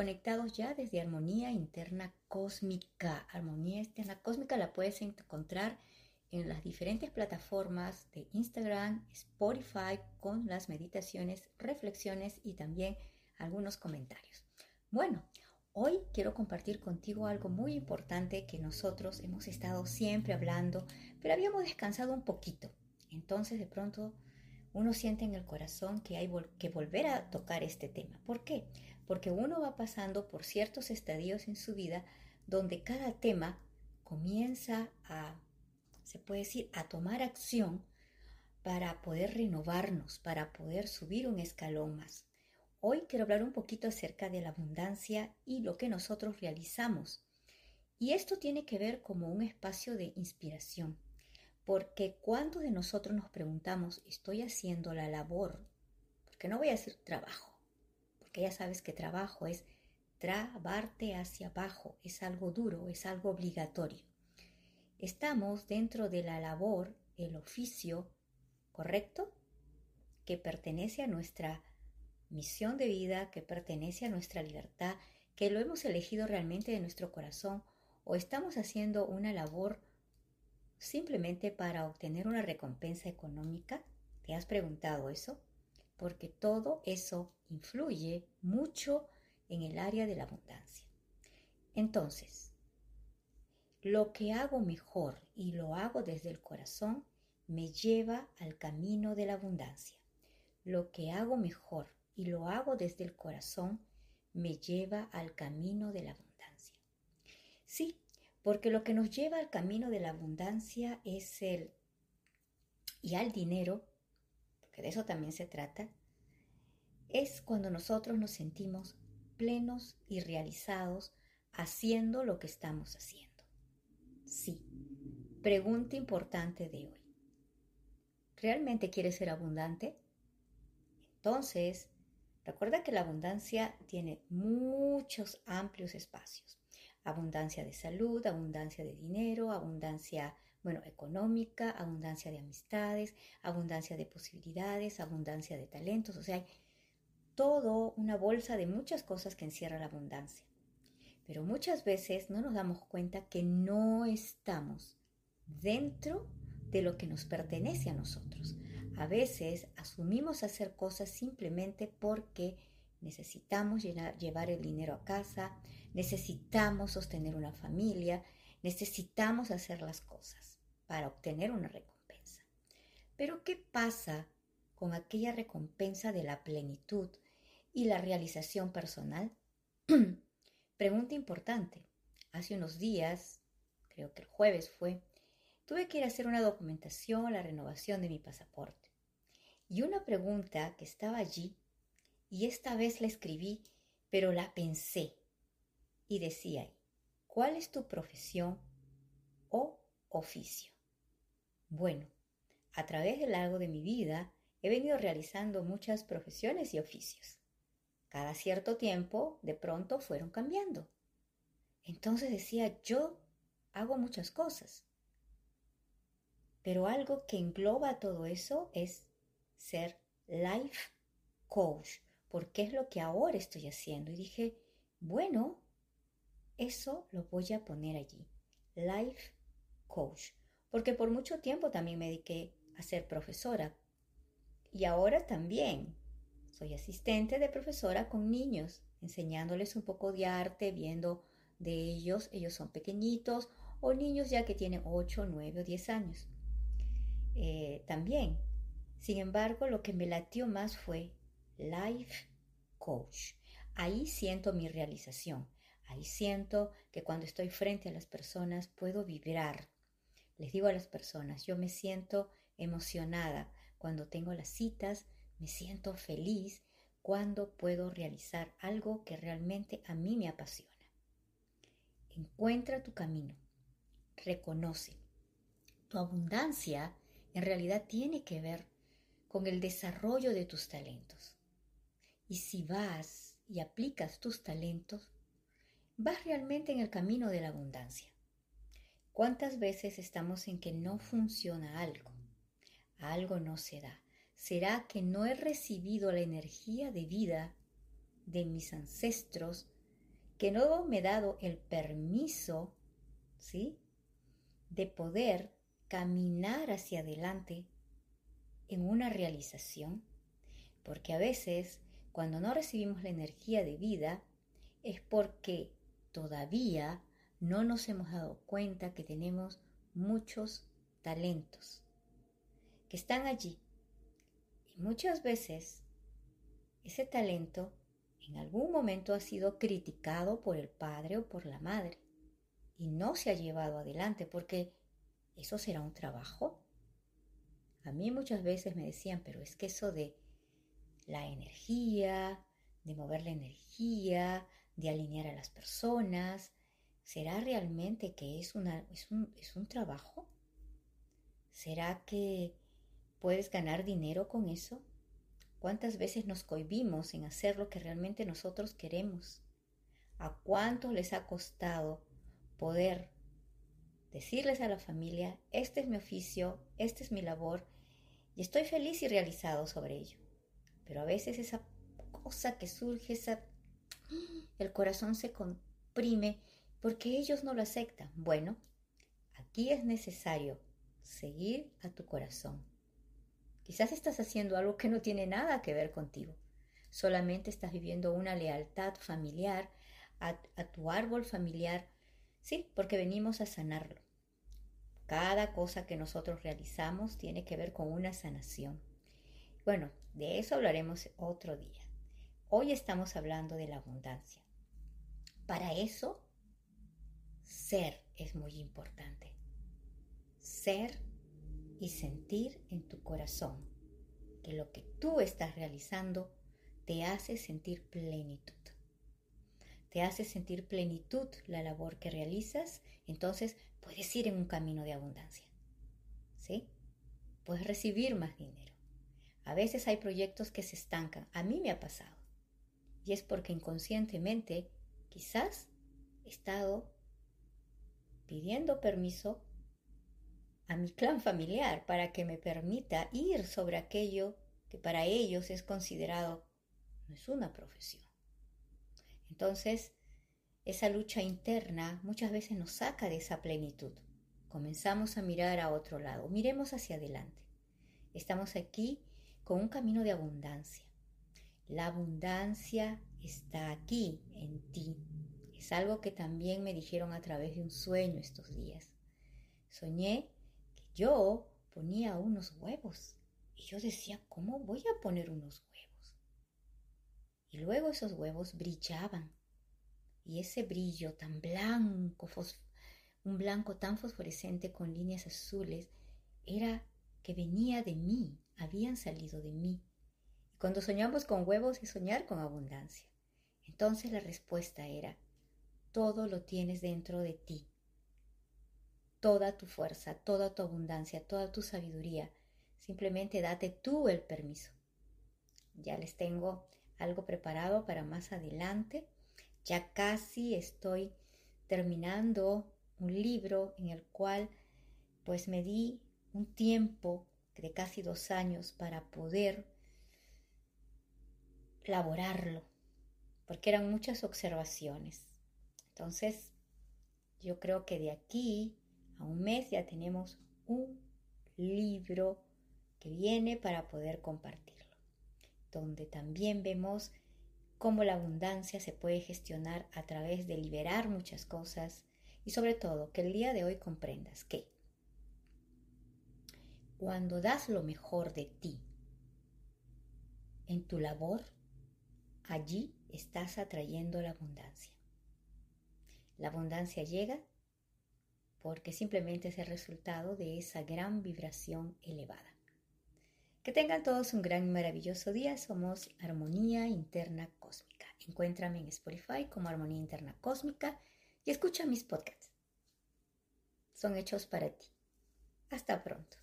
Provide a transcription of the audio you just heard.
conectados ya desde Armonía Interna Cósmica. Armonía Interna Cósmica la puedes encontrar en las diferentes plataformas de Instagram, Spotify, con las meditaciones, reflexiones y también algunos comentarios. Bueno, hoy quiero compartir contigo algo muy importante que nosotros hemos estado siempre hablando, pero habíamos descansado un poquito. Entonces de pronto uno siente en el corazón que hay que volver a tocar este tema. ¿Por qué? Porque uno va pasando por ciertos estadios en su vida donde cada tema comienza a se puede decir, a tomar acción para poder renovarnos, para poder subir un escalón más. Hoy quiero hablar un poquito acerca de la abundancia y lo que nosotros realizamos. Y esto tiene que ver como un espacio de inspiración, porque cuando de nosotros nos preguntamos, ¿estoy haciendo la labor? Porque no voy a decir trabajo, porque ya sabes que trabajo es trabarte hacia abajo, es algo duro, es algo obligatorio. Estamos dentro de la labor, el oficio, ¿correcto? Que pertenece a nuestra misión de vida, que pertenece a nuestra libertad, que lo hemos elegido realmente de nuestro corazón, o estamos haciendo una labor simplemente para obtener una recompensa económica? ¿Te has preguntado eso? Porque todo eso influye mucho en el área de la abundancia. Entonces, lo que hago mejor y lo hago desde el corazón me lleva al camino de la abundancia. Lo que hago mejor y lo hago desde el corazón me lleva al camino de la abundancia. Sí, porque lo que nos lleva al camino de la abundancia es el y al dinero, de eso también se trata, es cuando nosotros nos sentimos plenos y realizados haciendo lo que estamos haciendo. Sí. Pregunta importante de hoy. ¿Realmente quieres ser abundante? Entonces, recuerda que la abundancia tiene muchos amplios espacios. Abundancia de salud, abundancia de dinero, abundancia, bueno, económica, abundancia de amistades, abundancia de posibilidades, abundancia de talentos. O sea, hay todo una bolsa de muchas cosas que encierra la abundancia. Pero muchas veces no nos damos cuenta que no estamos dentro de lo que nos pertenece a nosotros. A veces asumimos hacer cosas simplemente porque necesitamos llevar el dinero a casa, necesitamos sostener una familia, necesitamos hacer las cosas para obtener una recompensa. Pero ¿qué pasa con aquella recompensa de la plenitud y la realización personal? Pregunta importante. Hace unos días, creo que el jueves fue, tuve que ir a hacer una documentación, la renovación de mi pasaporte. Y una pregunta que estaba allí, y esta vez la escribí, pero la pensé. Y decía ¿cuál es tu profesión o oficio? Bueno, a través del largo de mi vida he venido realizando muchas profesiones y oficios. Cada cierto tiempo, de pronto fueron cambiando. Entonces decía, yo hago muchas cosas. Pero algo que engloba todo eso es ser life coach, porque es lo que ahora estoy haciendo. Y dije, bueno, eso lo voy a poner allí, life coach, porque por mucho tiempo también me dediqué a ser profesora. Y ahora también soy asistente de profesora con niños, enseñándoles un poco de arte, viendo de ellos, ellos son pequeñitos o niños ya que tienen 8, 9 o 10 años. Eh, también, sin embargo, lo que me latió más fue Life Coach. Ahí siento mi realización. Ahí siento que cuando estoy frente a las personas puedo vibrar. Les digo a las personas, yo me siento emocionada cuando tengo las citas me siento feliz cuando puedo realizar algo que realmente a mí me apasiona. Encuentra tu camino. Reconoce. Tu abundancia en realidad tiene que ver con el desarrollo de tus talentos. Y si vas y aplicas tus talentos, vas realmente en el camino de la abundancia. ¿Cuántas veces estamos en que no funciona algo? Algo no se da será que no he recibido la energía de vida de mis ancestros que no me he dado el permiso, ¿sí? De poder caminar hacia adelante en una realización, porque a veces cuando no recibimos la energía de vida es porque todavía no nos hemos dado cuenta que tenemos muchos talentos que están allí. Y muchas veces ese talento en algún momento ha sido criticado por el padre o por la madre y no se ha llevado adelante porque eso será un trabajo. A mí muchas veces me decían, pero es que eso de la energía, de mover la energía, de alinear a las personas, ¿será realmente que es, una, es, un, es un trabajo? ¿Será que puedes ganar dinero con eso? ¿Cuántas veces nos cohibimos en hacer lo que realmente nosotros queremos? ¿A cuánto les ha costado poder decirles a la familia, este es mi oficio, esta es mi labor, y estoy feliz y realizado sobre ello? Pero a veces esa cosa que surge, esa, el corazón se comprime porque ellos no lo aceptan. Bueno, aquí es necesario seguir a tu corazón. Quizás estás haciendo algo que no tiene nada que ver contigo. Solamente estás viviendo una lealtad familiar a, tu árbol familiar. Sí, porque venimos a sanarlo. Cada cosa que nosotros realizamos tiene que ver con una sanación. Bueno, de eso hablaremos otro día. Hoy estamos hablando de la abundancia. Para eso, ser es muy importante. Ser y sentir en tu corazón que lo que tú estás realizando te hace sentir plenitud. Te hace sentir plenitud la labor que realizas, entonces puedes ir en un camino de abundancia. ¿Sí? Puedes recibir más dinero. A veces hay proyectos que se estancan. A mí me ha pasado. Y es porque inconscientemente quizás he estado pidiendo permiso a mi clan familiar para que me permita ir sobre aquello que para ellos es considerado no es una profesión. Entonces, esa lucha interna muchas veces nos saca de esa plenitud. Comenzamos a mirar a otro lado, miremos hacia adelante. Estamos aquí con un camino de abundancia. La abundancia está aquí, en ti. Es algo que también me dijeron a través de un sueño estos días. Soñé yo ponía unos huevos y yo decía, ¿cómo voy a poner unos huevos? Y luego esos huevos brillaban y ese brillo tan blanco, un blanco tan fosforescente con líneas azules, era que venía de mí, habían salido de mí. Cuando soñamos con huevos es soñar con abundancia. Entonces la respuesta era, todo lo tienes dentro de ti toda tu fuerza, toda tu abundancia, toda tu sabiduría. Simplemente date tú el permiso. Ya les tengo algo preparado para más adelante. Ya casi estoy terminando un libro en el cual pues me di un tiempo de casi dos años para poder elaborarlo, porque eran muchas observaciones. Entonces, yo creo que de aquí a un mes ya tenemos un libro que viene para poder compartirlo, donde también vemos cómo la abundancia se puede gestionar a través de liberar muchas cosas y sobre todo que el día de hoy comprendas que cuando das lo mejor de ti en tu labor, allí estás atrayendo la abundancia. La abundancia llega porque simplemente es el resultado de esa gran vibración elevada. Que tengan todos un gran y maravilloso día. Somos Armonía Interna Cósmica. Encuéntrame en Spotify como Armonía Interna Cósmica y escucha mis podcasts. Son hechos para ti. Hasta pronto.